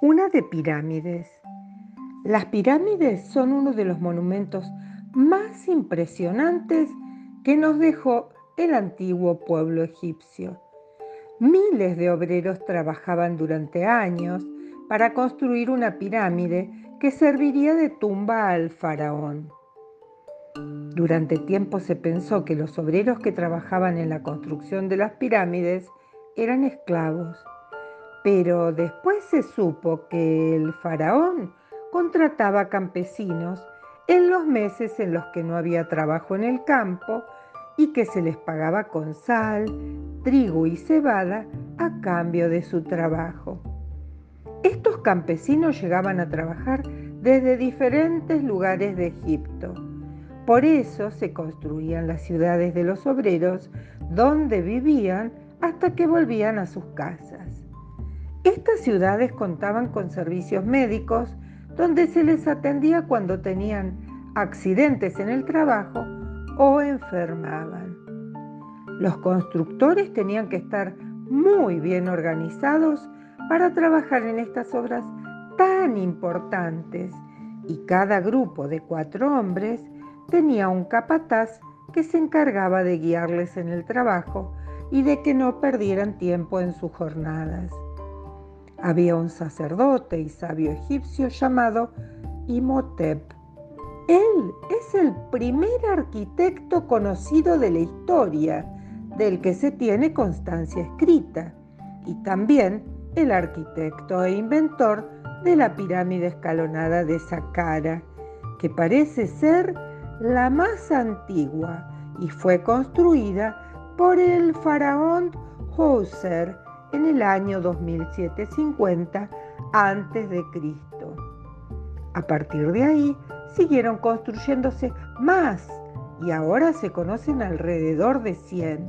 Escena de pirámides. Las pirámides son uno de los monumentos más impresionantes que nos dejó el antiguo pueblo egipcio. Miles de obreros trabajaban durante años para construir una pirámide que serviría de tumba al faraón. Durante tiempo se pensó que los obreros que trabajaban en la construcción de las pirámides eran esclavos, pero después se supo que el faraón contrataba campesinos en los meses en los que no había trabajo en el campo y que se les pagaba con sal, trigo y cebada a cambio de su trabajo. Estos campesinos llegaban a trabajar desde diferentes lugares de Egipto. Por eso se construían las ciudades de los obreros donde vivían hasta que volvían a sus casas. Estas ciudades contaban con servicios médicos donde se les atendía cuando tenían accidentes en el trabajo o enfermaban. Los constructores tenían que estar muy bien organizados para trabajar en estas obras tan importantes y cada grupo de cuatro hombres tenía un capataz que se encargaba de guiarles en el trabajo y de que no perdieran tiempo en sus jornadas. Había un sacerdote y sabio egipcio llamado Imhotep. Él es el primer arquitecto conocido de la historia, del que se tiene constancia escrita, y también el arquitecto e inventor de la pirámide escalonada de Saqqara, que parece ser la más antigua y fue construida por el faraón Hauser en el año 2750 a.C. A partir de ahí siguieron construyéndose más y ahora se conocen alrededor de 100.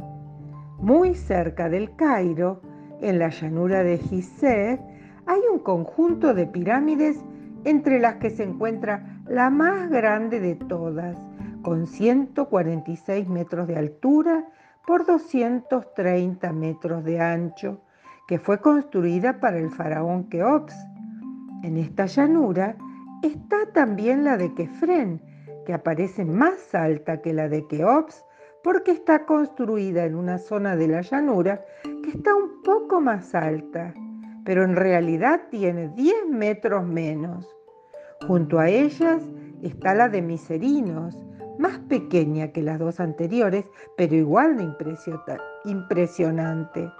Muy cerca del Cairo, en la llanura de Gizeh, hay un conjunto de pirámides entre las que se encuentra la más grande de todas, con 146 metros de altura por 230 metros de ancho, que fue construida para el faraón Keops. En esta llanura está también la de Kefren, que aparece más alta que la de Keops porque está construida en una zona de la llanura que está un poco más alta, pero en realidad tiene 10 metros menos. Junto a ellas está la de Miserinos, más pequeña que las dos anteriores, pero igual de impresionante.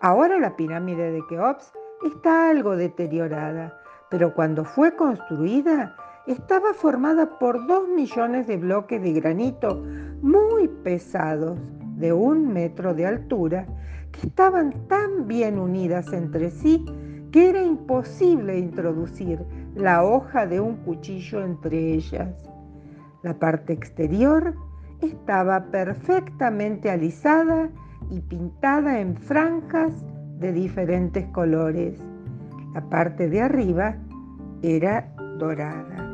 Ahora la pirámide de Keops está algo deteriorada, pero cuando fue construida estaba formada por dos millones de bloques de granito muy pesados, de un metro de altura, que estaban tan bien unidas entre sí que era imposible introducir la hoja de un cuchillo entre ellas. La parte exterior estaba perfectamente alisada y pintada en franjas de diferentes colores. La parte de arriba era dorada.